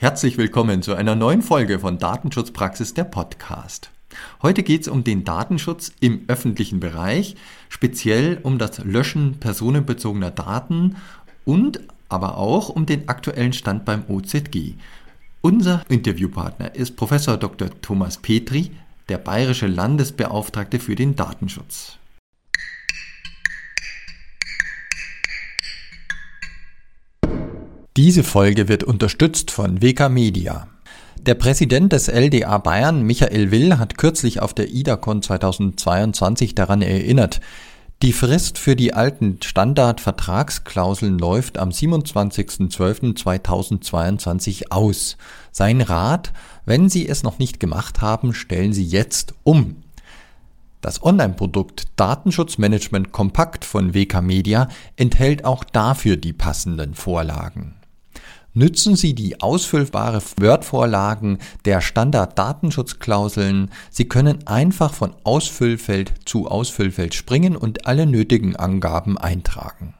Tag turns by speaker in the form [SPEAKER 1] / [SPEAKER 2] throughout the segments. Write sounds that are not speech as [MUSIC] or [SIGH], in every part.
[SPEAKER 1] Herzlich willkommen zu einer neuen Folge von Datenschutzpraxis der Podcast. Heute geht es um den Datenschutz im öffentlichen Bereich, speziell um das Löschen personenbezogener Daten und aber auch um den aktuellen Stand beim OZG. Unser Interviewpartner ist Professor Dr. Thomas Petri, der bayerische Landesbeauftragte für den Datenschutz. Diese Folge wird unterstützt von WK Media. Der Präsident des LDA Bayern, Michael Will, hat kürzlich auf der IDACON 2022 daran erinnert, die Frist für die alten Standardvertragsklauseln läuft am 27.12.2022 aus. Sein Rat, wenn Sie es noch nicht gemacht haben, stellen Sie jetzt um. Das Online-Produkt Datenschutzmanagement Kompakt von WK Media enthält auch dafür die passenden Vorlagen. Nützen Sie die ausfüllbare Word-Vorlagen der Standard-Datenschutzklauseln. Sie können einfach von Ausfüllfeld zu Ausfüllfeld springen und alle nötigen Angaben eintragen.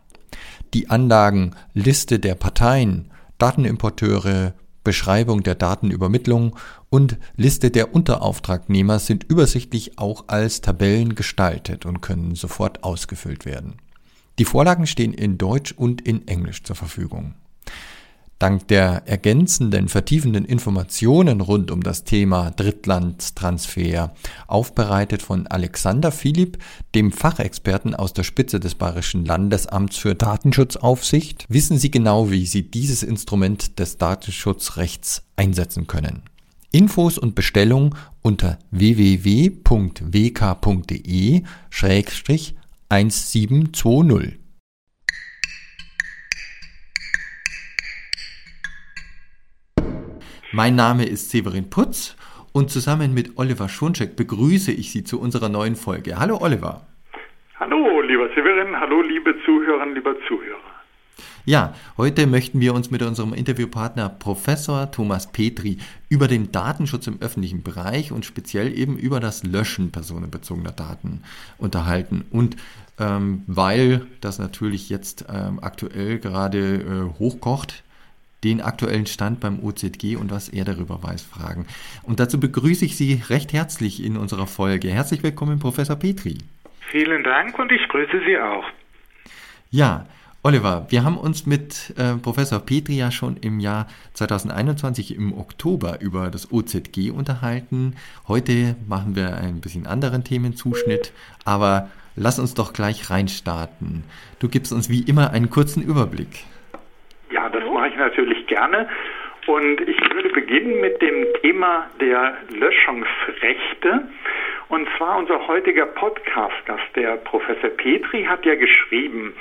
[SPEAKER 1] Die Anlagen Liste der Parteien, Datenimporteure, Beschreibung der Datenübermittlung und Liste der Unterauftragnehmer sind übersichtlich auch als Tabellen gestaltet und können sofort ausgefüllt werden. Die Vorlagen stehen in Deutsch und in Englisch zur Verfügung. Dank der ergänzenden, vertiefenden Informationen rund um das Thema Drittlandstransfer, aufbereitet von Alexander Philipp, dem Fachexperten aus der Spitze des Bayerischen Landesamts für Datenschutzaufsicht, wissen Sie genau, wie Sie dieses Instrument des Datenschutzrechts einsetzen können. Infos und Bestellung unter www.wk.de-1720. Mein Name ist Severin Putz und zusammen mit Oliver Schoncheck begrüße ich Sie zu unserer neuen Folge. Hallo Oliver.
[SPEAKER 2] Hallo lieber Severin, hallo liebe Zuhörerinnen, lieber Zuhörer.
[SPEAKER 1] Ja, heute möchten wir uns mit unserem Interviewpartner Professor Thomas Petri über den Datenschutz im öffentlichen Bereich und speziell eben über das Löschen personenbezogener Daten unterhalten. Und ähm, weil das natürlich jetzt ähm, aktuell gerade äh, hochkocht, den aktuellen Stand beim OZG und was er darüber weiß, fragen. Und dazu begrüße ich Sie recht herzlich in unserer Folge. Herzlich willkommen, Professor Petri.
[SPEAKER 2] Vielen Dank und ich grüße Sie auch.
[SPEAKER 1] Ja, Oliver, wir haben uns mit äh, Professor Petri ja schon im Jahr 2021 im Oktober über das OZG unterhalten. Heute machen wir ein bisschen anderen Themenzuschnitt, aber lass uns doch gleich reinstarten. Du gibst uns wie immer einen kurzen Überblick.
[SPEAKER 2] Ja, das mache ich natürlich gerne. Und ich würde beginnen mit dem Thema der Löschungsrechte. Und zwar unser heutiger Podcast-Gast, der Professor Petri, hat ja geschrieben,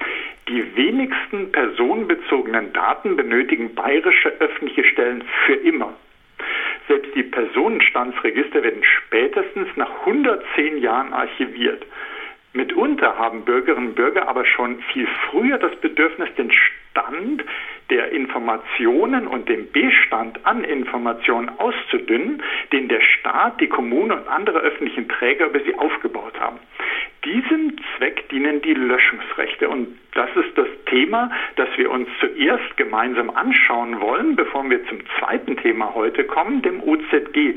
[SPEAKER 2] die wenigsten personenbezogenen Daten benötigen bayerische öffentliche Stellen für immer. Selbst die Personenstandsregister werden spätestens nach 110 Jahren archiviert. Mitunter haben Bürgerinnen und Bürger aber schon viel früher das Bedürfnis, den Stand der Informationen und dem Bestand an Informationen auszudünnen, den der Staat, die Kommune und andere öffentlichen Träger über sie aufgebaut haben. Diesem Zweck dienen die Löschungsrechte und das ist das Thema, das wir uns zuerst gemeinsam anschauen wollen, bevor wir zum zweiten Thema heute kommen, dem OZG.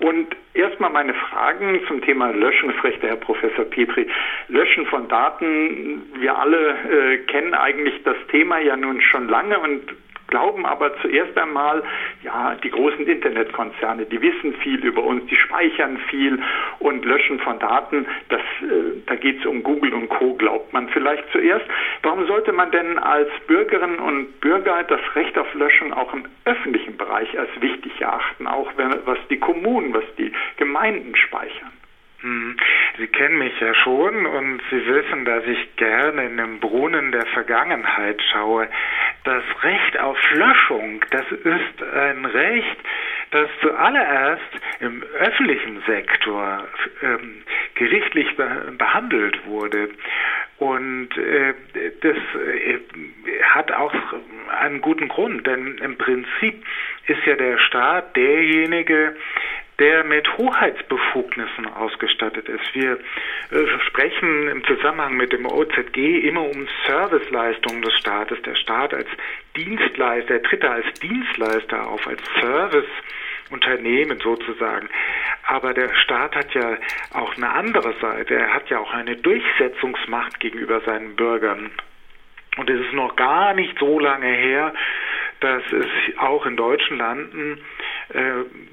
[SPEAKER 2] Und erstmal meine Fragen zum Thema Löschungsrechte, Herr Professor Petri. Löschen von Daten, wir alle äh, kennen eigentlich das Thema ja nun schon lange und glauben aber zuerst einmal, ja, die großen Internetkonzerne, die wissen viel über uns, die speichern viel und löschen von Daten. Das, äh, da geht es um Google und Co. glaubt man vielleicht zuerst. Warum sollte man denn als Bürgerinnen und Bürger das Recht auf Löschung auch im öffentlichen Bereich als wichtig erachten, auch wenn, was die Kommunen, was die Gemeinden speichern?
[SPEAKER 3] Hm. Sie kennen mich ja schon und Sie wissen, dass ich gerne in den Brunnen der Vergangenheit schaue. Das Recht auf Löschung, das ist ein Recht, das zuallererst im öffentlichen Sektor ähm, gerichtlich be behandelt wurde. Und äh, das äh, hat auch einen guten Grund, denn im Prinzip ist ja der Staat derjenige, der mit Hoheitsbefugnissen ausgestattet ist. Wir äh, sprechen im Zusammenhang mit dem OZG immer um Serviceleistungen des Staates. Der Staat als Dienstleister, er tritt da als Dienstleister auf, als Serviceunternehmen sozusagen. Aber der Staat hat ja auch eine andere Seite. Er hat ja auch eine Durchsetzungsmacht gegenüber seinen Bürgern. Und es ist noch gar nicht so lange her, dass es auch in deutschen Landen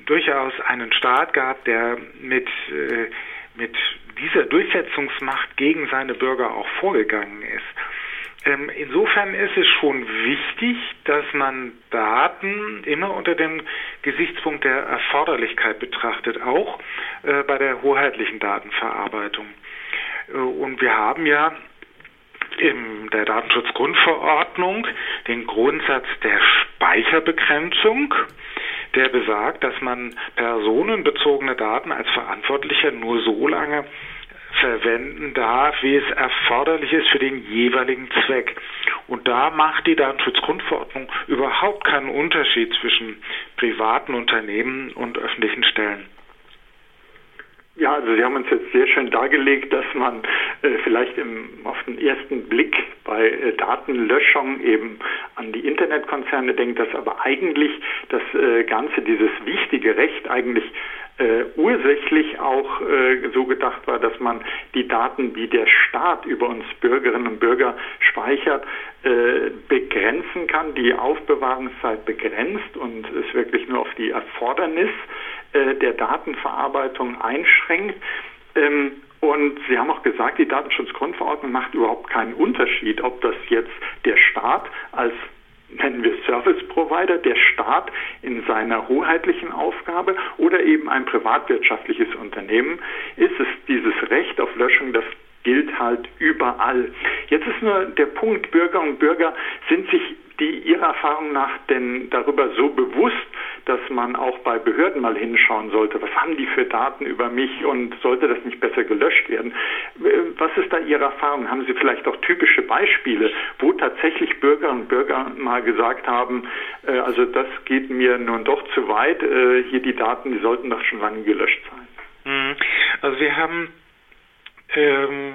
[SPEAKER 3] durchaus einen Staat gab, der mit, äh, mit dieser Durchsetzungsmacht gegen seine Bürger auch vorgegangen ist. Ähm, insofern ist es schon wichtig, dass man Daten immer unter dem Gesichtspunkt der Erforderlichkeit betrachtet, auch äh, bei der hoheitlichen Datenverarbeitung. Äh, und wir haben ja in der Datenschutzgrundverordnung den Grundsatz der Speicherbegrenzung, der besagt, dass man personenbezogene Daten als Verantwortlicher nur so lange verwenden darf, wie es erforderlich ist für den jeweiligen Zweck. Und da macht die Datenschutzgrundverordnung überhaupt keinen Unterschied zwischen privaten Unternehmen und öffentlichen Stellen.
[SPEAKER 2] Ja, also Sie haben uns jetzt sehr schön dargelegt, dass man äh, vielleicht im, auf den ersten Blick bei äh, Datenlöschung eben an die Internetkonzerne denkt, dass aber eigentlich das äh, Ganze, dieses wichtige Recht eigentlich äh, ursächlich auch äh, so gedacht war, dass man die Daten, die der Staat über uns Bürgerinnen und Bürger speichert, äh, begrenzen kann, die Aufbewahrungszeit begrenzt und es wirklich nur auf die Erfordernis äh, der Datenverarbeitung einschränkt. Ähm, und Sie haben auch gesagt, die Datenschutzgrundverordnung macht überhaupt keinen Unterschied, ob das jetzt der Staat als nennen wir Service Provider, der Staat in seiner hoheitlichen Aufgabe oder eben ein privatwirtschaftliches Unternehmen ist es dieses Recht auf Löschung, das gilt halt überall. Jetzt ist nur der Punkt, Bürger und Bürger sind sich die Ihrer Erfahrung nach denn darüber so bewusst, dass man auch bei Behörden mal hinschauen sollte, was haben die für Daten über mich und sollte das nicht besser gelöscht werden? Was ist da Ihre Erfahrung? Haben Sie vielleicht auch typische Beispiele, wo tatsächlich Bürger und Bürger mal gesagt haben, äh, also das geht mir nun doch zu weit, äh, hier die Daten, die sollten doch schon lange gelöscht sein?
[SPEAKER 3] Mhm. Also wir haben ähm,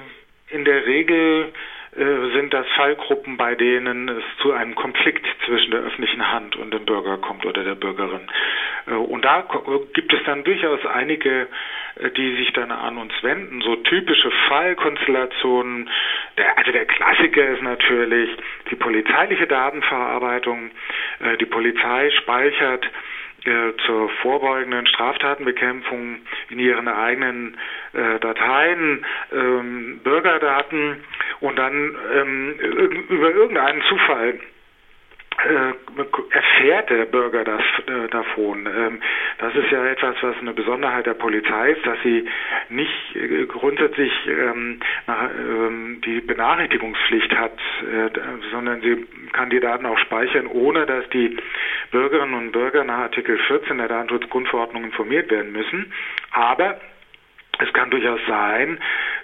[SPEAKER 3] in der Regel äh, sind das Fallgruppen, bei denen es zu einem Konflikt zwischen der öffentlichen Hand und dem Bürger kommt oder der Bürgerin. Äh, und da gibt es dann durchaus einige, äh, die sich dann an uns wenden. So typische Fallkonstellationen. Der, also der Klassiker ist natürlich die polizeiliche Datenverarbeitung. Die Polizei speichert zur vorbeugenden Straftatenbekämpfung in ihren eigenen äh, Dateien ähm, Bürgerdaten und dann ähm, über irgendeinen Zufall äh, erfährt der Bürger das äh, davon. Ähm, das ist ja etwas, was eine Besonderheit der Polizei ist, dass sie nicht äh, grundsätzlich ähm, nach, ähm, die Benachrichtigungspflicht hat, äh, sondern sie kann die Daten auch speichern, ohne dass die Bürgerinnen und Bürger nach Artikel 14 der Datenschutzgrundverordnung informiert werden müssen. Aber es kann durchaus sein,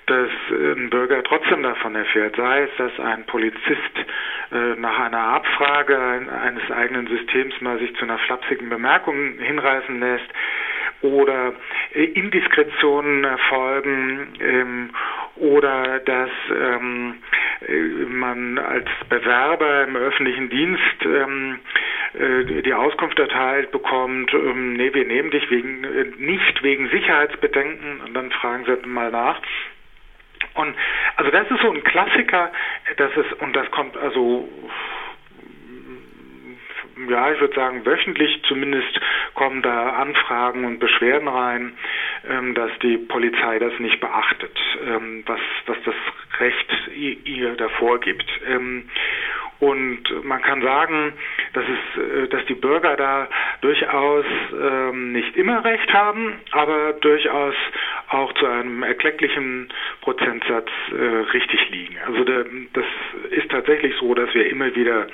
[SPEAKER 3] dass ein Bürger trotzdem davon erfährt, sei es, dass ein Polizist äh, nach einer Abfrage eines eigenen Systems mal sich zu einer flapsigen Bemerkung hinreißen lässt oder äh, Indiskretionen erfolgen ähm, oder dass ähm, äh, man als Bewerber im öffentlichen Dienst ähm, äh, die Auskunft erteilt bekommt, ähm, nee, wir nehmen dich wegen, äh, nicht wegen Sicherheitsbedenken und dann fragen sie mal nach. Und also das ist so ein Klassiker, das ist, und das kommt also ja, ich würde sagen, wöchentlich zumindest kommen da Anfragen und Beschwerden rein, ähm, dass die Polizei das nicht beachtet, ähm, was, was das Recht ihr davor gibt. Ähm, und man kann sagen, dass, es, äh, dass die Bürger da durchaus ähm, nicht immer recht haben, aber durchaus auch zu einem erklecklichen Prozentsatz äh, richtig liegen. Also der, das ist tatsächlich so, dass wir immer wieder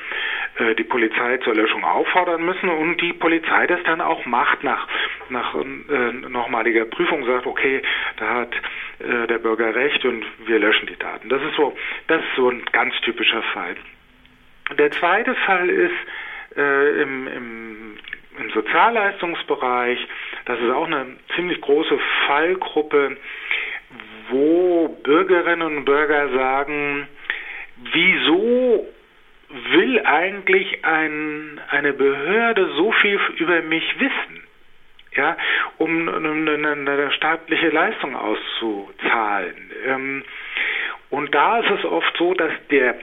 [SPEAKER 3] äh, die Polizei zur Löschung auffordern müssen und die Polizei das dann auch macht nach, nach äh, nochmaliger Prüfung, sagt, okay, da hat äh, der Bürger recht und wir löschen die Daten. Das ist so, das ist so ein ganz typischer Fall. Der zweite Fall ist äh, im, im, im Sozialleistungsbereich, Das ist auch eine ziemlich große Fallgruppe, wo Bürgerinnen und Bürger sagen, wieso will eigentlich ein, eine Behörde so viel über mich wissen? Ja, um eine, staatliche Leistung auszuzahlen. Ähm, und da ist es oft so, dass der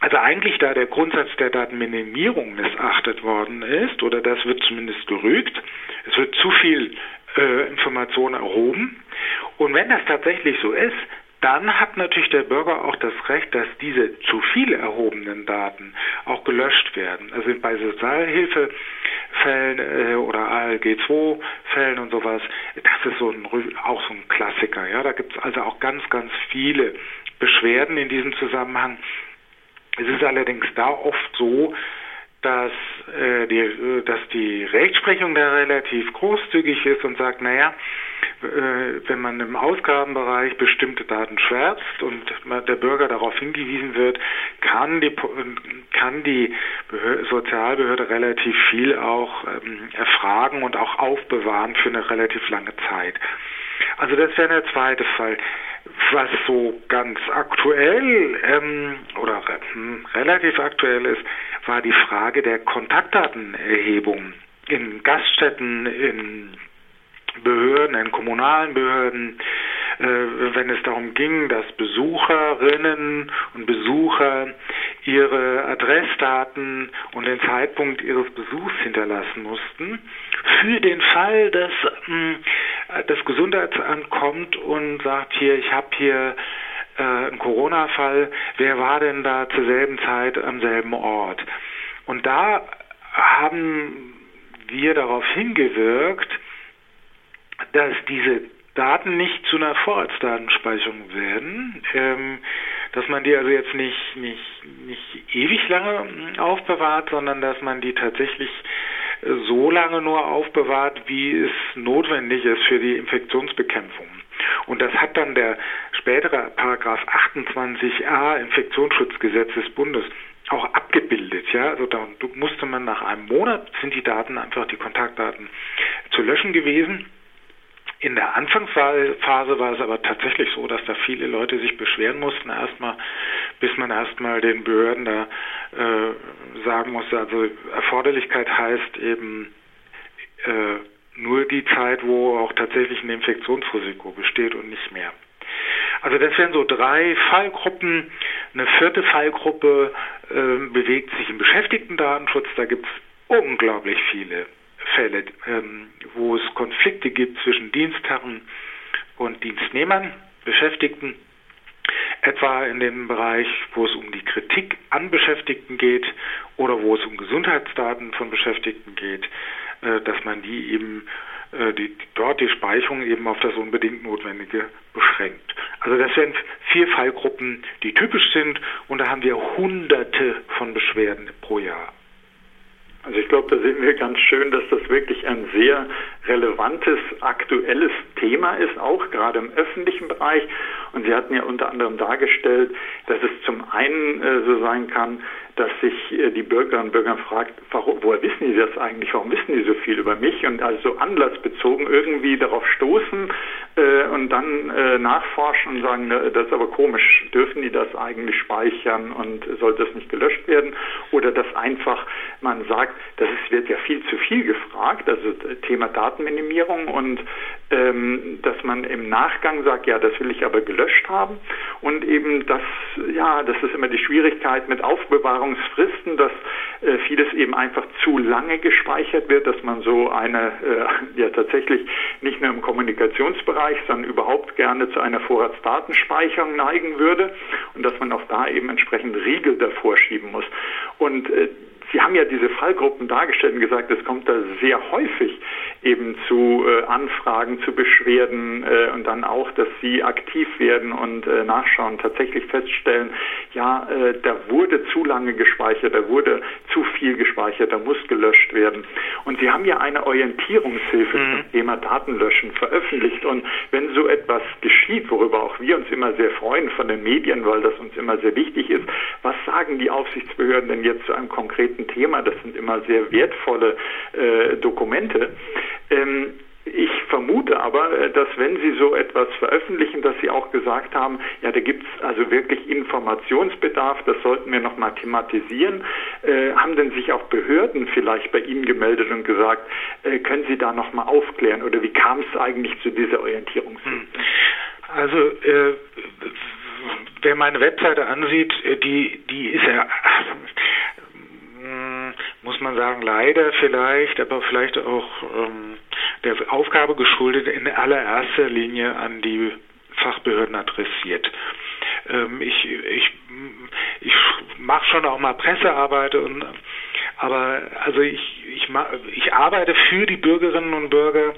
[SPEAKER 3] also eigentlich da der Grundsatz der Datenminimierung missachtet worden ist, oder das wird zumindest gerügt, es wird zu viel äh, Information erhoben. Und wenn das tatsächlich so ist, dann hat natürlich der Bürger auch das Recht, dass diese zu viel erhobenen Daten auch gelöscht werden. Also bei Sozialhilfefällen äh, oder ALG-2-Fällen und sowas, das ist so ein, auch so ein Klassiker. Ja, da gibt es also auch ganz, ganz viele Beschwerden in diesem Zusammenhang. Es ist allerdings da oft so, dass, äh, die, äh, dass die Rechtsprechung da relativ großzügig ist und sagt, naja, äh, wenn man im Ausgabenbereich bestimmte Daten schwärzt und der Bürger darauf hingewiesen wird, kann die, kann die Behörde, Sozialbehörde relativ viel auch ähm, erfragen und auch aufbewahren für eine relativ lange Zeit. Also das wäre der zweite Fall. Was so ganz aktuell ähm, oder hm, relativ aktuell ist, war die Frage der Kontaktdatenerhebung in Gaststätten, in Behörden, in kommunalen Behörden, äh, wenn es darum ging, dass Besucherinnen und Besucher ihre Adressdaten und den Zeitpunkt ihres Besuchs hinterlassen mussten, für den Fall, dass mh, das Gesundheitsamt kommt und sagt, hier, ich habe hier äh, einen Corona-Fall, wer war denn da zur selben Zeit am selben Ort? Und da haben wir darauf hingewirkt, dass diese Daten nicht zu einer Vorratsdatenspeicherung werden, ähm, dass man die also jetzt nicht, nicht, nicht ewig lange aufbewahrt, sondern dass man die tatsächlich so lange nur aufbewahrt, wie es notwendig ist für die Infektionsbekämpfung. Und das hat dann der spätere Paragraph 28a Infektionsschutzgesetz des Bundes auch abgebildet. Ja, also da musste man nach einem Monat sind die Daten einfach die Kontaktdaten zu löschen gewesen. In der Anfangsphase war es aber tatsächlich so, dass da viele Leute sich beschweren mussten erstmal, bis man erstmal den Behörden da äh, sagen musste, also Erforderlichkeit heißt eben äh, nur die Zeit, wo auch tatsächlich ein Infektionsrisiko besteht und nicht mehr. Also das wären so drei Fallgruppen. Eine vierte Fallgruppe äh, bewegt sich im Beschäftigtendatenschutz. Da gibt es unglaublich viele Fälle, ähm, wo es Konflikte gibt zwischen Dienstherren und Dienstnehmern, Beschäftigten, etwa in dem Bereich, wo es um die Kritik an Beschäftigten geht oder wo es um Gesundheitsdaten von Beschäftigten geht, äh, dass man die eben äh, die, dort die Speicherung eben auf das unbedingt Notwendige beschränkt. Also das sind vier Fallgruppen, die typisch sind und da haben wir hunderte von Beschwerden pro Jahr.
[SPEAKER 2] Also ich glaube, da sehen wir ganz schön, dass das wirklich ein sehr relevantes, aktuelles Thema ist, auch gerade im öffentlichen Bereich. Und Sie hatten ja unter anderem dargestellt, dass es zum einen äh, so sein kann, dass sich äh, die Bürgerinnen und Bürger fragt, warum, woher wissen die das eigentlich, warum wissen die so viel über mich? Und also anlassbezogen irgendwie darauf stoßen äh, und dann äh, nachforschen und sagen, das ist aber komisch, dürfen die das eigentlich speichern und sollte das nicht gelöscht werden? Oder dass einfach man sagt, das ist, wird ja viel zu viel gefragt, also Thema Datenminimierung und ähm, dass man im Nachgang sagt, ja, das will ich aber gelöscht haben und eben das, ja, das ist immer die Schwierigkeit mit Aufbewahrungsfristen, dass äh, vieles eben einfach zu lange gespeichert wird, dass man so eine, äh, ja tatsächlich nicht nur im Kommunikationsbereich, sondern überhaupt gerne zu einer Vorratsdatenspeicherung neigen würde und dass man auch da eben entsprechend Riegel davor schieben muss. Und äh, Sie haben ja diese Fallgruppen dargestellt und gesagt, es kommt da sehr häufig eben zu äh, Anfragen, zu Beschwerden äh, und dann auch, dass Sie aktiv werden und äh, nachschauen, tatsächlich feststellen, ja, äh, da wurde zu lange gespeichert, da wurde zu viel gespeichert, da muss gelöscht werden. Und Sie haben ja eine Orientierungshilfe mhm. zum Thema Datenlöschen veröffentlicht und wenn so etwas geschieht, worüber auch wir uns immer sehr freuen von den Medien, weil das uns immer sehr wichtig ist, was sagen die Aufsichtsbehörden denn jetzt zu einem konkreten Thema? Das sind immer sehr wertvolle äh, Dokumente. Ähm, ich vermute aber, äh, dass wenn Sie so etwas veröffentlichen, dass Sie auch gesagt haben, ja, da gibt es also wirklich Informationsbedarf, das sollten wir nochmal thematisieren. Äh, haben denn sich auch Behörden vielleicht bei Ihnen gemeldet und gesagt, äh, können Sie da nochmal aufklären oder wie kam es eigentlich zu dieser Orientierungshilfe? Hm.
[SPEAKER 3] Also äh, wer meine Webseite ansieht, äh, die, die ist ja muss man sagen, leider vielleicht, aber vielleicht auch ähm, der Aufgabe geschuldet, in allererster Linie an die Fachbehörden adressiert. Ähm, ich ich, ich mache schon auch mal Pressearbeit und aber also ich, ich, ich arbeite für die Bürgerinnen und Bürger,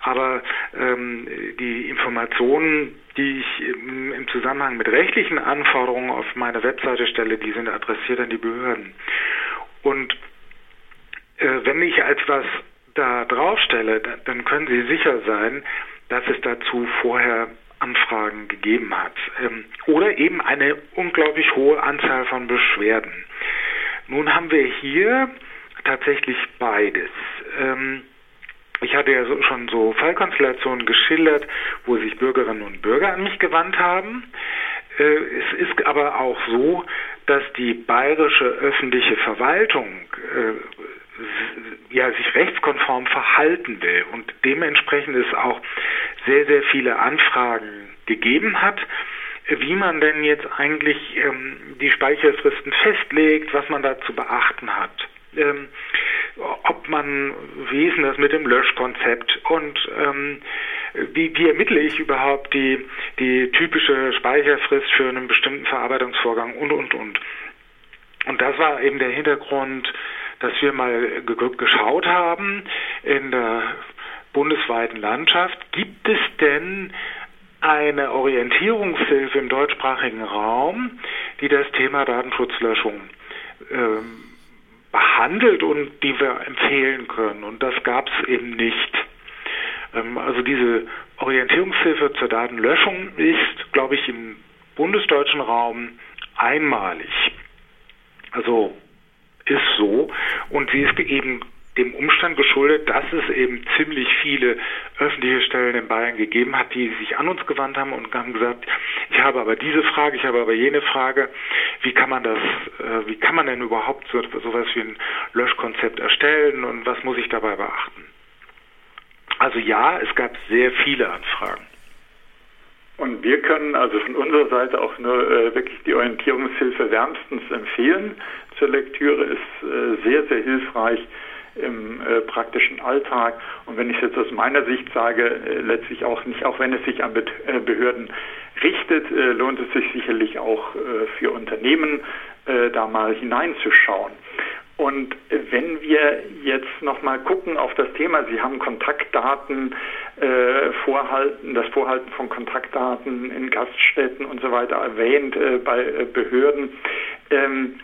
[SPEAKER 3] aber ähm, die Informationen, die ich im, im, Zusammenhang mit rechtlichen Anforderungen auf meine Webseite stelle, die sind adressiert an die Behörden. Und wenn ich etwas da draufstelle, dann können Sie sicher sein, dass es dazu vorher Anfragen gegeben hat. Ähm, oder eben eine unglaublich hohe Anzahl von Beschwerden. Nun haben wir hier tatsächlich beides. Ähm, ich hatte ja schon so Fallkonstellationen geschildert, wo sich Bürgerinnen und Bürger an mich gewandt haben. Äh, es ist aber auch so, dass die bayerische öffentliche Verwaltung äh, ja, sich rechtskonform verhalten will und dementsprechend es auch sehr, sehr viele Anfragen gegeben hat, wie man denn jetzt eigentlich ähm, die Speicherfristen festlegt, was man da zu beachten hat. Ähm, ob man, wie ist denn das mit dem Löschkonzept und ähm, wie, wie ermittle ich überhaupt die, die typische Speicherfrist für einen bestimmten Verarbeitungsvorgang und, und, und. Und das war eben der Hintergrund dass wir mal geschaut haben in der bundesweiten Landschaft, gibt es denn eine Orientierungshilfe im deutschsprachigen Raum, die das Thema Datenschutzlöschung ähm, behandelt und die wir empfehlen können. Und das gab es eben nicht. Ähm, also diese Orientierungshilfe zur Datenlöschung ist, glaube ich, im bundesdeutschen Raum einmalig. Also ist so und sie ist eben dem Umstand geschuldet, dass es eben ziemlich viele öffentliche Stellen in Bayern gegeben hat, die sich an uns gewandt haben und haben gesagt, ich habe aber diese Frage, ich habe aber jene Frage, wie kann man das, äh, wie kann man denn überhaupt so sowas wie ein Löschkonzept erstellen und was muss ich dabei beachten? Also ja, es gab sehr viele Anfragen.
[SPEAKER 2] Und wir können also von unserer Seite auch nur äh, wirklich die Orientierungshilfe wärmstens empfehlen zur Lektüre, ist äh, sehr, sehr hilfreich im äh, praktischen Alltag. Und wenn ich es jetzt aus meiner Sicht sage, äh, letztlich auch nicht, auch wenn es sich an Be äh, Behörden richtet, äh, lohnt es sich sicherlich auch für Unternehmen, da mal hineinzuschauen. Und wenn wir jetzt nochmal gucken auf das Thema, Sie haben Kontaktdaten äh, vorhalten, das Vorhalten von Kontaktdaten in Gaststätten und so weiter erwähnt äh, bei äh, Behörden. Ähm,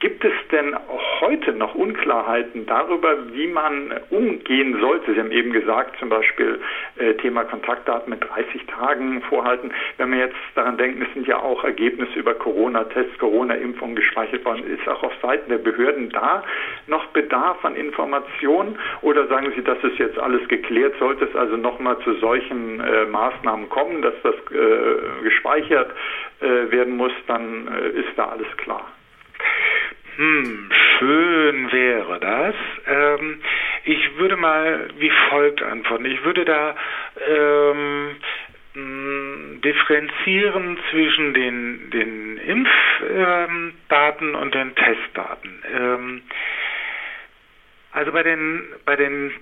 [SPEAKER 2] Gibt es denn heute noch Unklarheiten darüber, wie man umgehen sollte? Sie haben eben gesagt, zum Beispiel äh, Thema Kontaktdaten mit 30 Tagen vorhalten. Wenn man jetzt daran denkt, es sind ja auch Ergebnisse über Corona-Tests, Corona-Impfungen gespeichert worden, ist auch auf Seiten der Behörden da noch Bedarf an Informationen? Oder sagen Sie, das ist jetzt alles geklärt? Sollte es also nochmal zu solchen äh, Maßnahmen kommen, dass das äh, gespeichert äh, werden muss, dann äh, ist da alles klar?
[SPEAKER 3] Hm, schön wäre das. Ähm, ich würde mal wie folgt antworten. Ich würde da ähm, hm, differenzieren zwischen den, den Impfdaten ähm, und den Testdaten. Ähm, also bei den, bei den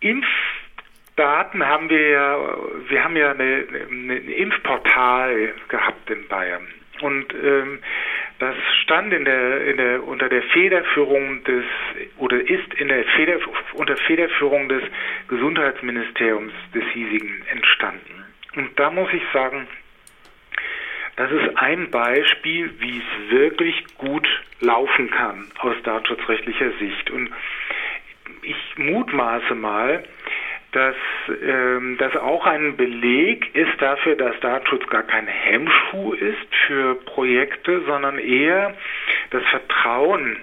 [SPEAKER 3] Impfdaten haben wir ja, wir haben ja ein Impfportal gehabt in Bayern. Und ähm, das stand in der, in der, unter der Federführung des, oder ist in der Feder, unter Federführung des Gesundheitsministeriums des hiesigen entstanden. Und da muss ich sagen, das ist ein Beispiel, wie es wirklich gut laufen kann aus datenschutzrechtlicher Sicht. Und ich mutmaße mal, dass ähm, das auch ein Beleg ist dafür, dass Datenschutz gar kein Hemmschuh ist für Projekte, sondern eher das Vertrauen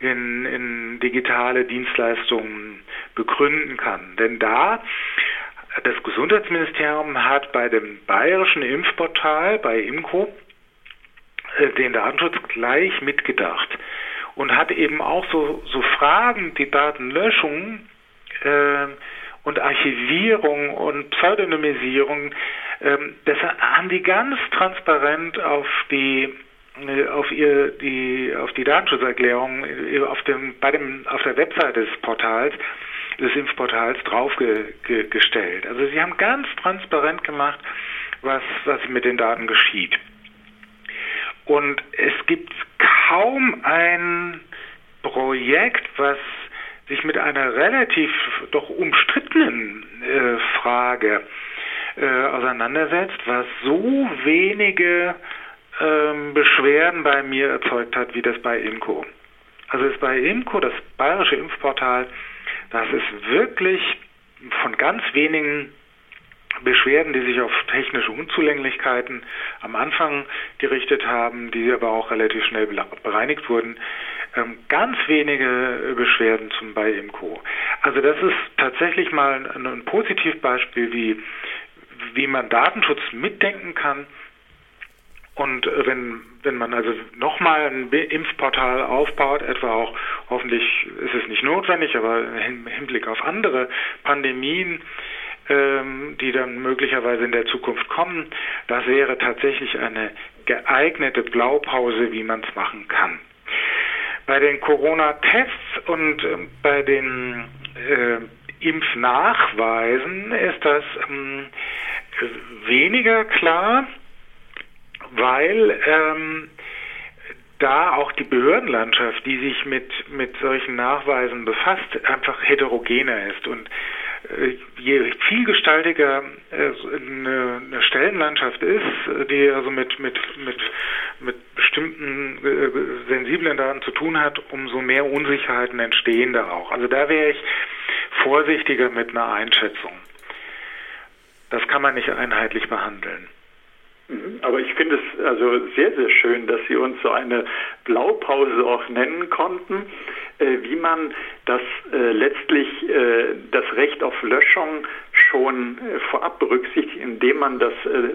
[SPEAKER 3] in, in digitale Dienstleistungen begründen kann. Denn da das Gesundheitsministerium hat bei dem bayerischen Impfportal, bei IMCO, äh, den Datenschutz gleich mitgedacht und hat eben auch so, so Fragen, die Datenlöschung äh, und Archivierung und Pseudonymisierung, äh, das haben die ganz transparent auf die äh, auf ihr die auf die Datenschutzerklärung äh, auf dem bei dem auf der Webseite des Portals des Impfportals draufgestellt. Also sie haben ganz transparent gemacht, was was mit den Daten geschieht. Und es gibt kaum ein Projekt, was sich mit einer relativ doch umstrittenen äh, Frage äh, auseinandersetzt, was so wenige ähm, Beschwerden bei mir erzeugt hat, wie das bei IMCO. Also ist bei IMCO, das bayerische Impfportal, das ist wirklich von ganz wenigen Beschwerden, die sich auf technische Unzulänglichkeiten am Anfang gerichtet haben, die aber auch relativ schnell bereinigt wurden. Ähm, ganz wenige Beschwerden zum bei IMCO. Also das ist tatsächlich mal ein, ein Positivbeispiel, wie, wie man Datenschutz mitdenken kann. Und wenn, wenn man also nochmal ein Impfportal aufbaut, etwa auch, hoffentlich ist es nicht notwendig, aber im Hinblick auf andere Pandemien, ähm, die dann möglicherweise in der Zukunft kommen. Das wäre tatsächlich eine geeignete Blaupause, wie man es machen kann. Bei den Corona-Tests und äh, bei den äh, Impfnachweisen ist das ähm, weniger klar, weil ähm, da auch die Behördenlandschaft, die sich mit, mit solchen Nachweisen befasst, einfach heterogener ist. Und je vielgestaltiger äh, eine, eine Stellenlandschaft ist, die also mit, mit, mit, mit bestimmten äh, sensiblen Daten zu tun hat, umso mehr Unsicherheiten entstehen da auch. Also da wäre ich vorsichtiger mit einer Einschätzung. Das kann man nicht einheitlich behandeln.
[SPEAKER 2] Mhm. Aber ich finde es also sehr, sehr schön, dass Sie uns so eine Blaupause auch nennen konnten, äh, wie man das äh, letztlich äh, das Recht auf Löschung schon vorab berücksichtigt, indem man das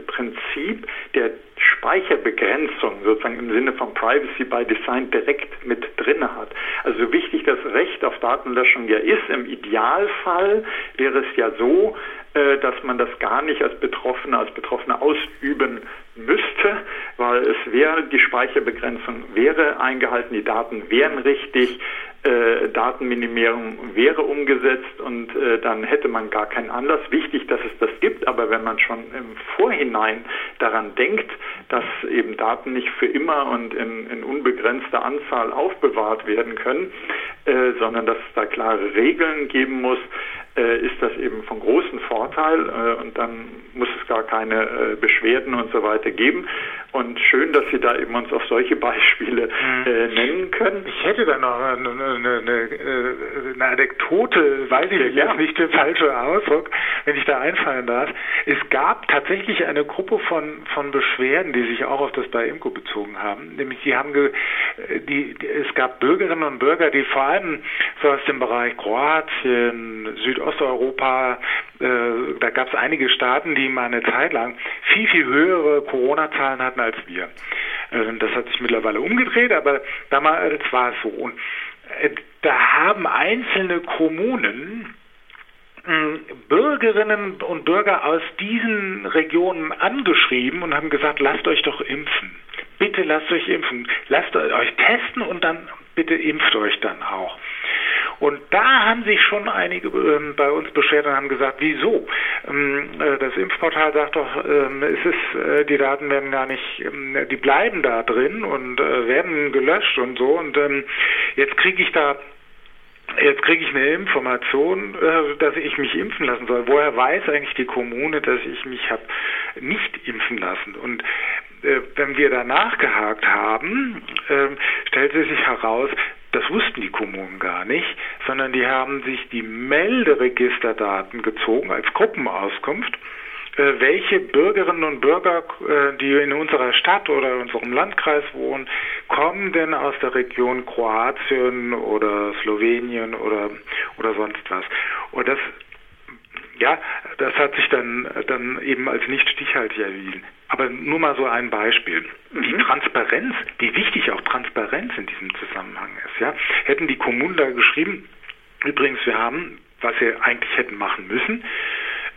[SPEAKER 2] Prinzip der Speicherbegrenzung sozusagen im Sinne von Privacy by Design direkt mit drin hat. Also wichtig das Recht auf Datenlöschung ja ist, im Idealfall wäre es ja so, dass man das gar nicht als Betroffener, als Betroffener ausüben müsste, weil es wäre, die Speicherbegrenzung wäre eingehalten, die Daten wären richtig, äh, Datenminimierung wäre umgesetzt und äh, dann hätte man gar keinen Anlass. Wichtig, dass es das gibt, aber wenn man schon im Vorhinein daran denkt, dass eben Daten nicht für immer und in, in unbegrenzter Anzahl aufbewahrt werden können, äh, sondern dass es da klare Regeln geben muss, ist das eben von großem Vorteil äh, und dann muss es gar keine äh, Beschwerden und so weiter geben. Und schön, dass Sie da eben uns auf solche [LAUGHS] Beispiele mhm. äh, nennen können.
[SPEAKER 3] Ich hätte da noch eine, eine, eine, Anekdote, weiß ich jetzt nicht der falsche Ausdruck, wenn ich da einfallen darf. Es gab tatsächlich eine Gruppe von, von Beschwerden, die sich auch auf das bei Imco bezogen haben. Nämlich die haben ge, die, die, es gab Bürgerinnen und Bürger, die vor allem so aus dem Bereich Kroatien, Südosteuropa, äh, da gab es einige Staaten, die mal eine Zeit lang viel, viel höhere Corona-Zahlen hatten als wir. Äh, das hat sich mittlerweile umgedreht, aber damals war es so. Und äh, da haben einzelne Kommunen Bürgerinnen und Bürger aus diesen Regionen angeschrieben und haben gesagt, lasst euch doch impfen. Bitte lasst euch impfen. Lasst euch testen und dann bitte impft euch dann auch. Und da haben sich schon einige ähm, bei uns beschwert und haben gesagt, wieso? Ähm, äh, das Impfportal sagt doch, ähm, es ist, äh, die Daten werden gar nicht, die bleiben da drin und äh, werden gelöscht und so. Und jetzt kriege ich da Jetzt kriege ich eine Information, dass ich mich impfen lassen soll. Woher weiß eigentlich die Kommune, dass ich mich habe nicht impfen lassen? Und wenn wir da nachgehakt haben, stellte sich heraus, das wussten die Kommunen gar nicht, sondern die haben sich die Melderegisterdaten gezogen als Gruppenauskunft äh, welche Bürgerinnen und Bürger, äh, die in unserer Stadt oder in unserem Landkreis wohnen, kommen denn aus der Region Kroatien oder Slowenien oder, oder sonst was. Und das ja, das hat sich dann, dann eben als nicht stichhaltig erwiesen. Aber nur mal so ein Beispiel. Mhm. Die Transparenz, wie wichtig auch Transparenz in diesem Zusammenhang ist. Ja? Hätten die Kommunen da geschrieben, übrigens, wir haben, was sie eigentlich hätten machen müssen,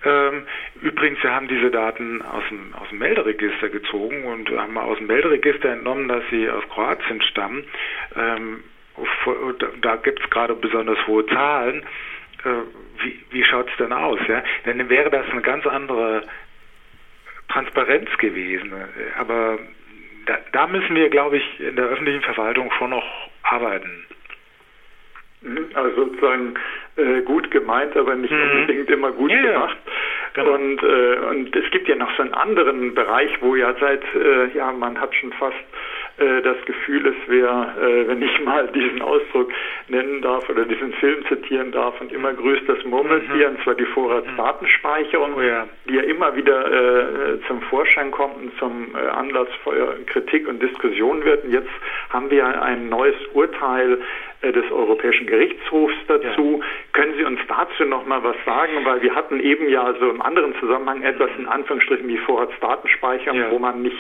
[SPEAKER 3] ähm, übrigens, wir haben diese Daten aus dem, aus dem Melderegister gezogen und haben aus dem Melderegister entnommen, dass sie aus Kroatien stammen. Ähm, da gibt es gerade besonders hohe Zahlen. Äh, wie, wie schaut es denn aus? Ja? Dann wäre das eine ganz andere Transparenz gewesen. Aber da, da müssen wir, glaube ich, in der öffentlichen Verwaltung schon noch arbeiten.
[SPEAKER 2] Mhm, also sozusagen äh, gut gemeint, aber nicht mhm. unbedingt immer gut ja, gemacht. Genau. Und, äh, und es gibt ja noch so einen anderen Bereich, wo ja seit, äh, ja, man hat schon fast das Gefühl, es wäre, äh, wenn ich [LAUGHS] mal diesen Ausdruck nennen darf oder diesen Film zitieren darf, und immer grüßt das Murmeltier, mhm. und zwar die Vorratsdatenspeicherung, oh ja. die ja immer wieder äh, zum Vorschein kommt und zum äh, Anlass für Kritik und Diskussion wird. Und jetzt haben wir ein neues Urteil äh, des Europäischen Gerichtshofs dazu. Ja. Können Sie uns dazu noch mal was sagen? Weil wir hatten eben ja so im anderen Zusammenhang etwas in Anführungsstrichen wie Vorratsdatenspeicherung, ja. wo man nicht,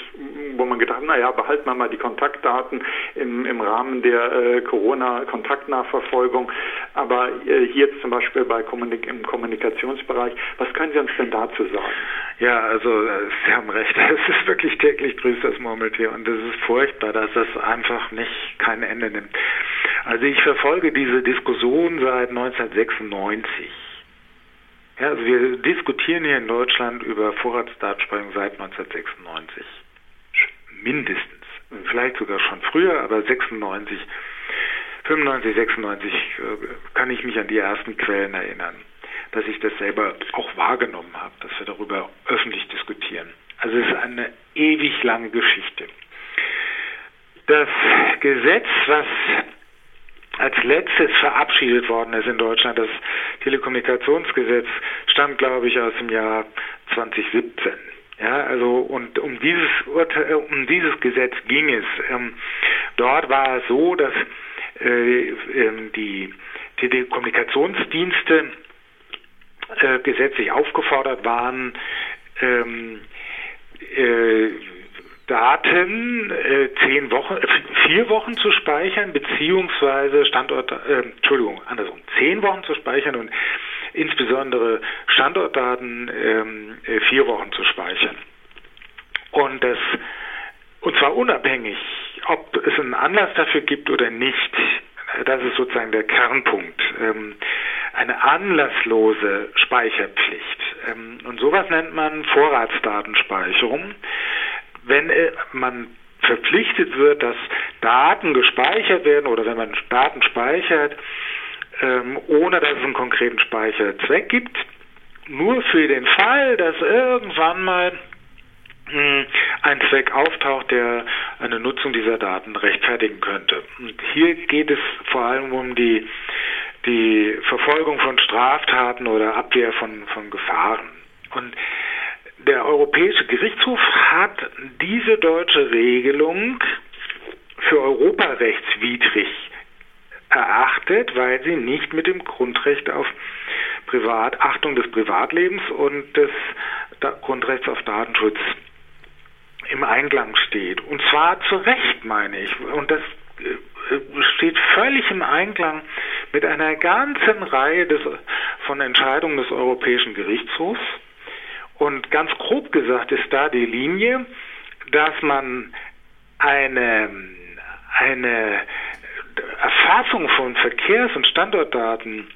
[SPEAKER 2] wo man gedacht hat, naja, behalten wir mal die Kontaktdaten im, im Rahmen der äh, Corona-Kontaktnachverfolgung. Aber äh, hier zum Beispiel bei Kommunik im Kommunikationsbereich, was können Sie uns denn dazu sagen?
[SPEAKER 3] Ja, also äh, Sie haben recht, [LAUGHS] es ist wirklich täglich grüßt das Murmeltier und es ist furchtbar, dass das einfach nicht kein Ende nimmt. Also ich verfolge diese Diskussion seit 1996. Ja, also wir diskutieren hier in Deutschland über Vorratsdatenspeicherung seit 1996. Mindestens. Vielleicht sogar schon früher, aber 96, 95, 96 kann ich mich an die ersten Quellen erinnern, dass ich das selber auch wahrgenommen habe, dass wir darüber öffentlich diskutieren. Also es ist eine ewig lange Geschichte. Das Gesetz, was als letztes verabschiedet worden ist in Deutschland. Das Telekommunikationsgesetz stammt, glaube ich, aus dem Jahr 2017. Ja, also und um dieses Urteil, äh, um dieses Gesetz ging es. Ähm, dort war es so, dass äh, ähm, die Telekommunikationsdienste äh, gesetzlich aufgefordert waren, ähm, äh, Daten äh, zehn Wochen, äh, vier Wochen zu speichern, beziehungsweise Standort, äh, Entschuldigung, andersrum, zehn Wochen zu speichern und insbesondere Standortdaten ähm, äh, vier Wochen zu speichern. Und das, und zwar unabhängig, ob es einen Anlass dafür gibt oder nicht. Das ist sozusagen der Kernpunkt. Ähm, eine anlasslose Speicherpflicht. Ähm, und sowas nennt man Vorratsdatenspeicherung wenn äh, man verpflichtet wird, dass Daten gespeichert werden oder wenn man Daten speichert, ähm, ohne dass es einen konkreten Speicherzweck gibt, nur für den Fall, dass irgendwann mal hm, ein Zweck auftaucht, der eine Nutzung dieser Daten rechtfertigen könnte. Und hier geht es vor allem um die, die Verfolgung von Straftaten oder Abwehr von, von Gefahren. Und der Europäische Gerichtshof hat diese deutsche Regelung für europarechtswidrig erachtet, weil sie nicht mit dem Grundrecht auf Privat, Achtung des Privatlebens und des Grundrechts auf Datenschutz im Einklang steht. Und zwar zu Recht, meine ich. Und das äh, steht völlig im Einklang mit einer ganzen Reihe des, von Entscheidungen des Europäischen Gerichtshofs und ganz grob gesagt ist da die Linie, dass man eine, eine Erfassung von Verkehrs- und Standortdaten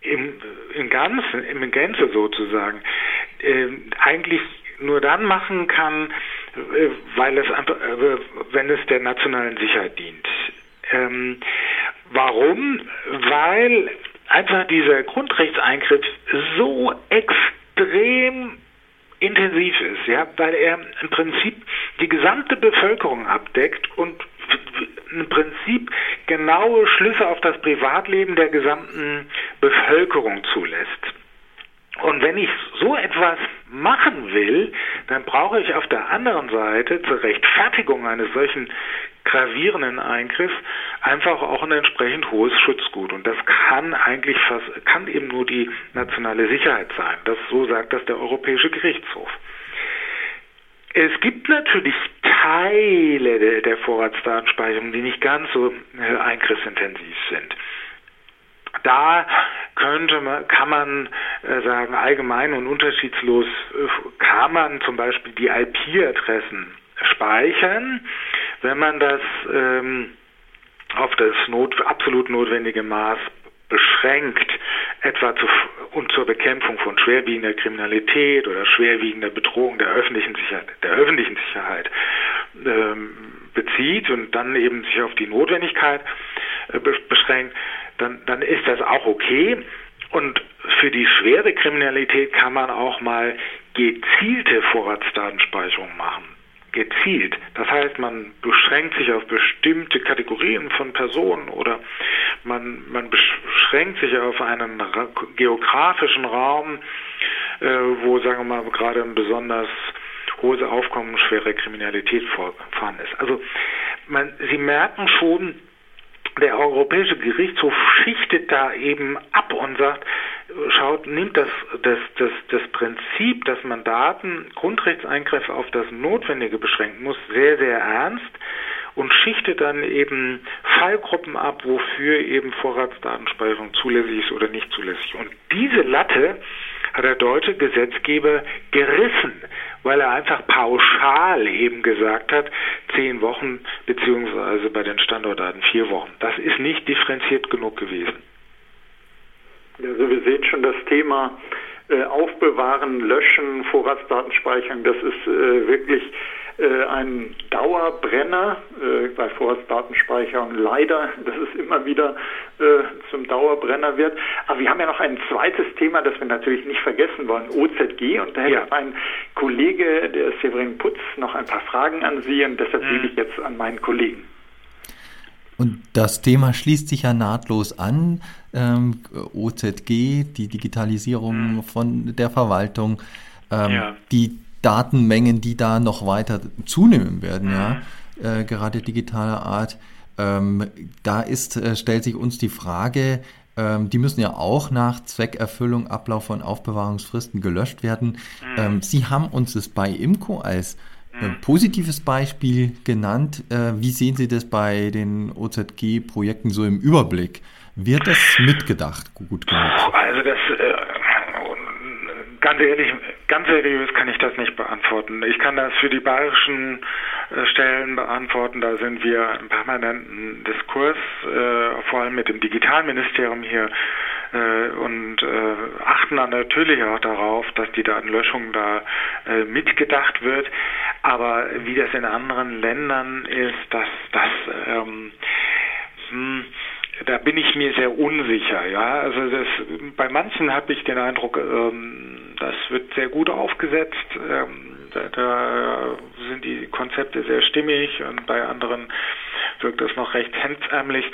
[SPEAKER 3] im, im Ganzen, im Gänze sozusagen, äh, eigentlich nur dann machen kann, äh, weil es einfach, äh, wenn es der nationalen Sicherheit dient. Ähm, warum? Weil einfach dieser Grundrechtseingriff so extrem intensiv ist, ja, weil er im Prinzip die gesamte Bevölkerung abdeckt und im Prinzip genaue Schlüsse auf das Privatleben der gesamten Bevölkerung zulässt. Und wenn ich so etwas machen will, dann brauche ich auf der anderen Seite zur Rechtfertigung eines solchen gravierenden Eingriffs einfach auch ein entsprechend hohes Schutzgut. Und das kann eigentlich fast, kann eben nur die nationale Sicherheit sein. Das, so sagt das der Europäische Gerichtshof. Es gibt natürlich Teile der, Vorratsdatenspeicherung, die nicht ganz so äh, eingriffsintensiv sind. Da könnte man, kann man äh, sagen, allgemein und unterschiedslos äh, kann man zum Beispiel die IP-Adressen speichern, wenn man das ähm, auf das not, absolut notwendige Maß beschränkt, etwa zu, und zur Bekämpfung von schwerwiegender Kriminalität oder schwerwiegender Bedrohung der öffentlichen Sicherheit, der öffentlichen Sicherheit ähm, bezieht und dann eben sich auf die Notwendigkeit äh, beschränkt, dann, dann ist das auch okay. Und für die schwere Kriminalität kann man auch mal gezielte Vorratsdatenspeicherung machen gezielt. Das heißt, man beschränkt sich auf bestimmte Kategorien von Personen oder man, man beschränkt sich auf einen geografischen Raum, äh, wo, sagen wir mal, gerade ein besonders hohes Aufkommen schwere Kriminalität vorfahren ist. Also man, Sie merken schon, der Europäische Gerichtshof schichtet da eben ab und sagt, schaut, nimmt das, das, das, das Prinzip, dass man Daten, Grundrechtseingriffe auf das Notwendige beschränken muss, sehr, sehr ernst und schichtet dann eben Fallgruppen ab, wofür eben Vorratsdatenspeicherung zulässig ist oder nicht zulässig. Und diese Latte hat der deutsche Gesetzgeber gerissen, weil er einfach pauschal eben gesagt hat, zehn Wochen beziehungsweise bei den Standortdaten vier Wochen. Das ist nicht differenziert genug gewesen.
[SPEAKER 2] Also wir sehen schon das Thema äh, Aufbewahren, Löschen, Vorratsdatenspeichern, das ist äh, wirklich äh, ein Dauerbrenner äh, bei Vorratsdatenspeicherung. Leider, dass es immer wieder äh, zum Dauerbrenner wird. Aber wir haben ja noch ein zweites Thema, das wir natürlich nicht vergessen wollen, OZG. Und da hätte ja. mein Kollege, der Severin Putz, noch ein paar Fragen an Sie und deshalb gebe ich jetzt an meinen Kollegen.
[SPEAKER 1] Und das Thema schließt sich ja nahtlos an. Ähm, OZG, die Digitalisierung mhm. von der Verwaltung, ähm, ja. die Datenmengen, die da noch weiter zunehmen werden, mhm. ja, äh, gerade digitaler Art. Ähm, da ist, äh, stellt sich uns die Frage, ähm, die müssen ja auch nach Zweckerfüllung, Ablauf von Aufbewahrungsfristen gelöscht werden. Mhm. Ähm, Sie haben uns das bei IMCO als äh, mhm. positives Beispiel genannt. Äh, wie sehen Sie das bei den OZG-Projekten so im Überblick? Wird das mitgedacht gut genug?
[SPEAKER 3] Also das, äh, ganz ehrlich, ganz seriös kann ich das nicht beantworten. Ich kann das für die bayerischen äh, Stellen beantworten. Da sind wir im permanenten Diskurs, äh, vor allem mit dem Digitalministerium hier äh, und äh, achten dann natürlich auch darauf, dass die Datenlöschung da äh, mitgedacht wird. Aber wie das in anderen Ländern ist, dass das ähm, hm, da bin ich mir sehr unsicher. Ja, also das, bei manchen habe ich den Eindruck, ähm, das wird sehr gut aufgesetzt. Ähm, da, da, sind die Konzepte sehr stimmig und bei anderen wirkt das noch recht hemdsärmlich.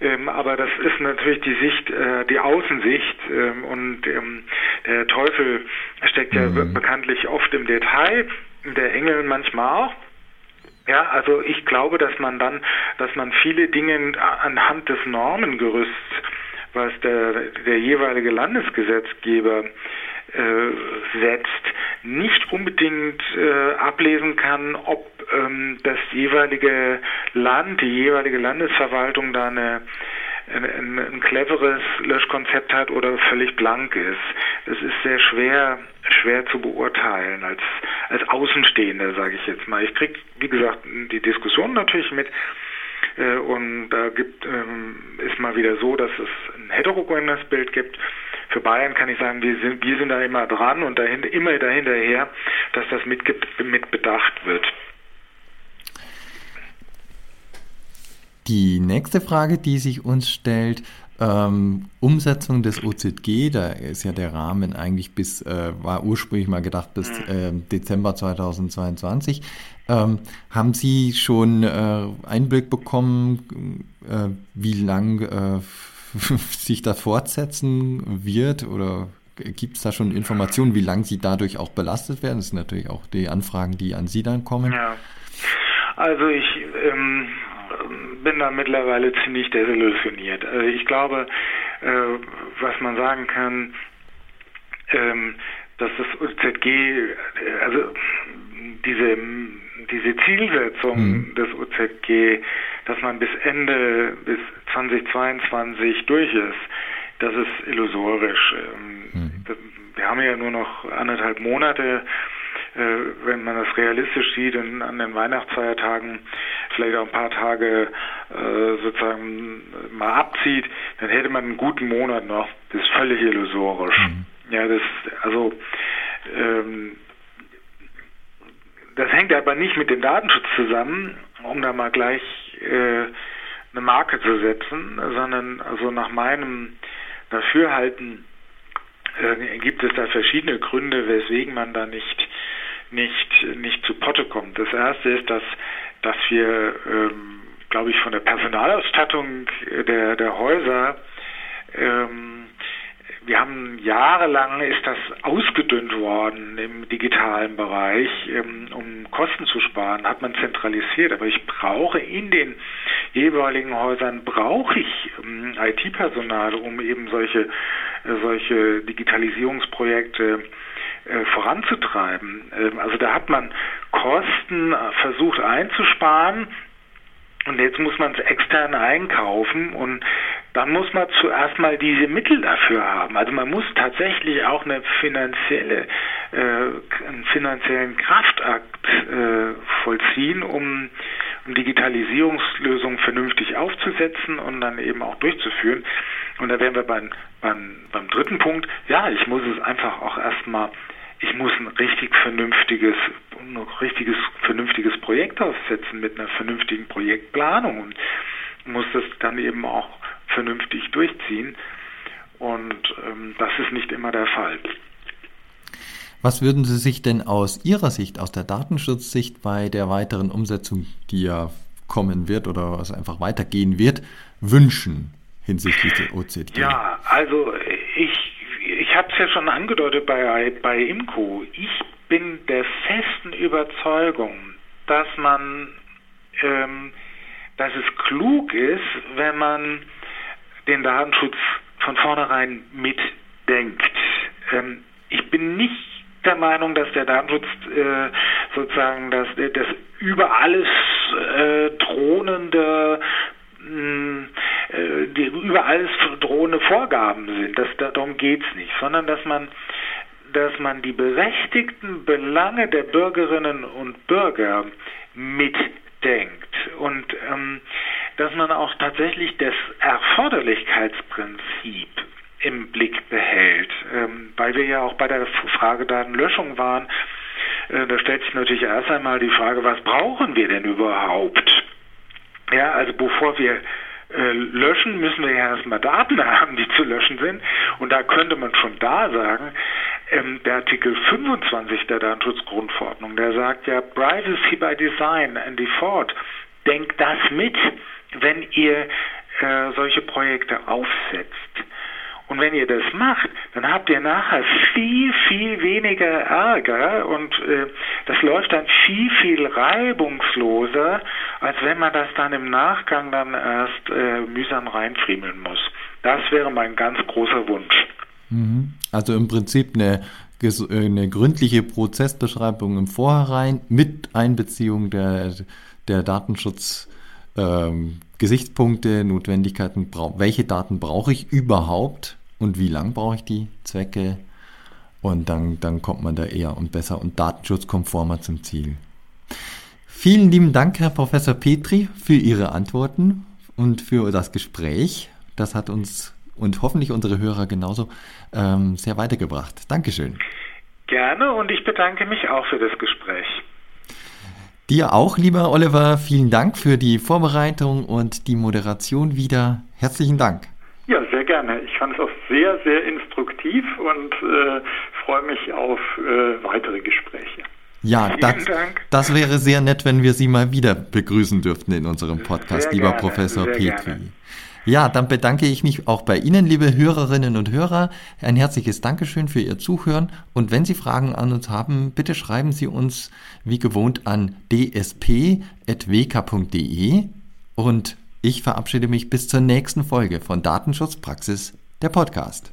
[SPEAKER 3] Ähm, aber das ist natürlich die Sicht, äh, die Außensicht ähm, und ähm, der Teufel steckt ja mhm. bekanntlich oft im Detail, der Engel manchmal auch. Ja, also ich glaube, dass man dann, dass man viele Dinge anhand des Normengerüsts, was der, der jeweilige Landesgesetzgeber äh, setzt, nicht unbedingt äh, ablesen kann, ob ähm, das jeweilige Land, die jeweilige Landesverwaltung da eine ein, ein, cleveres Löschkonzept hat oder völlig blank ist. Das ist sehr schwer, schwer zu beurteilen als, als Außenstehender, sage ich jetzt mal. Ich kriege, wie gesagt, die Diskussion natürlich mit. Äh, und da gibt, ähm, ist mal wieder so, dass es ein heterogenes Bild gibt. Für Bayern kann ich sagen, wir sind, wir sind da immer dran und dahinter, immer dahinterher, dass das mit, mit bedacht wird.
[SPEAKER 1] Die nächste Frage, die sich uns stellt, ähm, Umsetzung des OZG, da ist ja der Rahmen eigentlich bis, äh, war ursprünglich mal gedacht bis äh, Dezember 2022. Ähm, haben Sie schon äh, Einblick bekommen, äh, wie lang äh, [LAUGHS] sich das fortsetzen wird oder Gibt es da schon Informationen, wie lange Sie dadurch auch belastet werden? Das sind natürlich auch die Anfragen, die an Sie dann kommen.
[SPEAKER 3] Ja. Also ich ähm, bin da mittlerweile ziemlich desillusioniert. Also ich glaube, äh, was man sagen kann, ähm, dass das OZG, also diese, diese Zielsetzung mhm. des OZG, dass man bis Ende, bis 2022 durch ist, das ist illusorisch. Ähm, mhm. Wir haben ja nur noch anderthalb Monate äh, wenn man das realistisch sieht, in, an den Weihnachtsfeiertagen vielleicht auch ein paar Tage äh, sozusagen mal abzieht, dann hätte man einen guten Monat noch. Das ist völlig illusorisch. Mhm. Ja, das, also, ähm, das hängt aber nicht mit dem Datenschutz zusammen, um da mal gleich äh, eine Marke zu setzen, sondern also nach meinem Dafürhalten äh, gibt es da verschiedene Gründe, weswegen man da nicht nicht, nicht zu Potte kommt. Das erste ist, dass, dass wir, ähm, glaube ich, von der Personalausstattung der, der Häuser ähm, wir haben jahrelang ist das ausgedünnt worden im digitalen Bereich, ähm, um Kosten zu sparen, hat man zentralisiert. Aber ich brauche in den jeweiligen Häusern brauche ich ähm, IT-Personal, um eben solche äh, solche Digitalisierungsprojekte äh, voranzutreiben. Ähm, also da hat man Kosten äh, versucht einzusparen und jetzt muss man es extern einkaufen und dann muss man zuerst mal diese Mittel dafür haben. Also man muss tatsächlich auch eine finanzielle, äh, einen finanziellen Kraftakt äh, vollziehen, um, um Digitalisierungslösungen vernünftig aufzusetzen und dann eben auch durchzuführen. Und da wären wir beim, beim, beim dritten Punkt. Ja, ich muss es einfach auch erstmal ich muss ein richtig vernünftiges, ein richtiges, vernünftiges Projekt aufsetzen mit einer vernünftigen Projektplanung und muss das dann eben auch vernünftig durchziehen. Und ähm, das ist nicht immer der Fall.
[SPEAKER 1] Was würden Sie sich denn aus Ihrer Sicht, aus der Datenschutzsicht bei der weiteren Umsetzung, die ja kommen wird oder was einfach weitergehen wird, wünschen hinsichtlich der OZG?
[SPEAKER 3] Ja, also ich habe es ja schon angedeutet bei, bei Imco. Ich bin der festen Überzeugung, dass man, ähm, dass es klug ist, wenn man den Datenschutz von vornherein mitdenkt. Ähm, ich bin nicht der Meinung, dass der Datenschutz äh, sozusagen das, das über alles äh, thronende äh, die überall drohende Vorgaben sind. Das, darum geht es nicht, sondern dass man dass man die berechtigten Belange der Bürgerinnen und Bürger mitdenkt und ähm, dass man auch tatsächlich das Erforderlichkeitsprinzip im Blick behält, ähm, weil wir ja auch bei der Frage Datenlöschung waren. Äh, da stellt sich natürlich erst einmal die Frage, was brauchen wir denn überhaupt? Ja, also bevor wir äh, löschen, müssen wir ja erstmal Daten [LAUGHS] haben, die zu löschen sind. Und da könnte man schon da sagen, ähm, der Artikel 25 der Datenschutzgrundverordnung, der sagt ja Privacy by Design and Default. Denkt das mit, wenn ihr äh, solche Projekte aufsetzt. Und wenn ihr das macht, dann habt ihr nachher viel, viel weniger Ärger und äh, das läuft dann viel, viel reibungsloser, als wenn man das dann im Nachgang dann erst äh, mühsam reinfriemeln muss. Das wäre mein ganz großer Wunsch.
[SPEAKER 1] Mhm. Also im Prinzip eine, eine gründliche Prozessbeschreibung im Vorhinein mit Einbeziehung der, der Datenschutz. Ähm, Notwendigkeiten, welche Daten brauche ich überhaupt und wie lang brauche ich die Zwecke und dann, dann kommt man da eher und besser und datenschutzkonformer zum Ziel. Vielen lieben Dank, Herr Professor Petri, für Ihre Antworten und für das Gespräch. Das hat uns und hoffentlich unsere Hörer genauso ähm, sehr weitergebracht. Dankeschön.
[SPEAKER 3] Gerne und ich bedanke mich auch für das Gespräch.
[SPEAKER 1] Dir auch, lieber Oliver, vielen Dank für die Vorbereitung und die Moderation wieder. Herzlichen Dank.
[SPEAKER 2] Ja, sehr gerne. Ich fand es auch sehr, sehr instruktiv und äh, freue mich auf äh, weitere Gespräche.
[SPEAKER 1] Ja, das, das, wäre sehr nett, wenn wir Sie mal wieder begrüßen dürften in unserem Podcast, sehr lieber gerne, Professor Petri. Gerne. Ja, dann bedanke ich mich auch bei Ihnen, liebe Hörerinnen und Hörer. Ein herzliches Dankeschön für Ihr Zuhören. Und wenn Sie Fragen an uns haben, bitte schreiben Sie uns wie gewohnt an dsp.wk.de. Und ich verabschiede mich bis zur nächsten Folge von Datenschutzpraxis, der Podcast.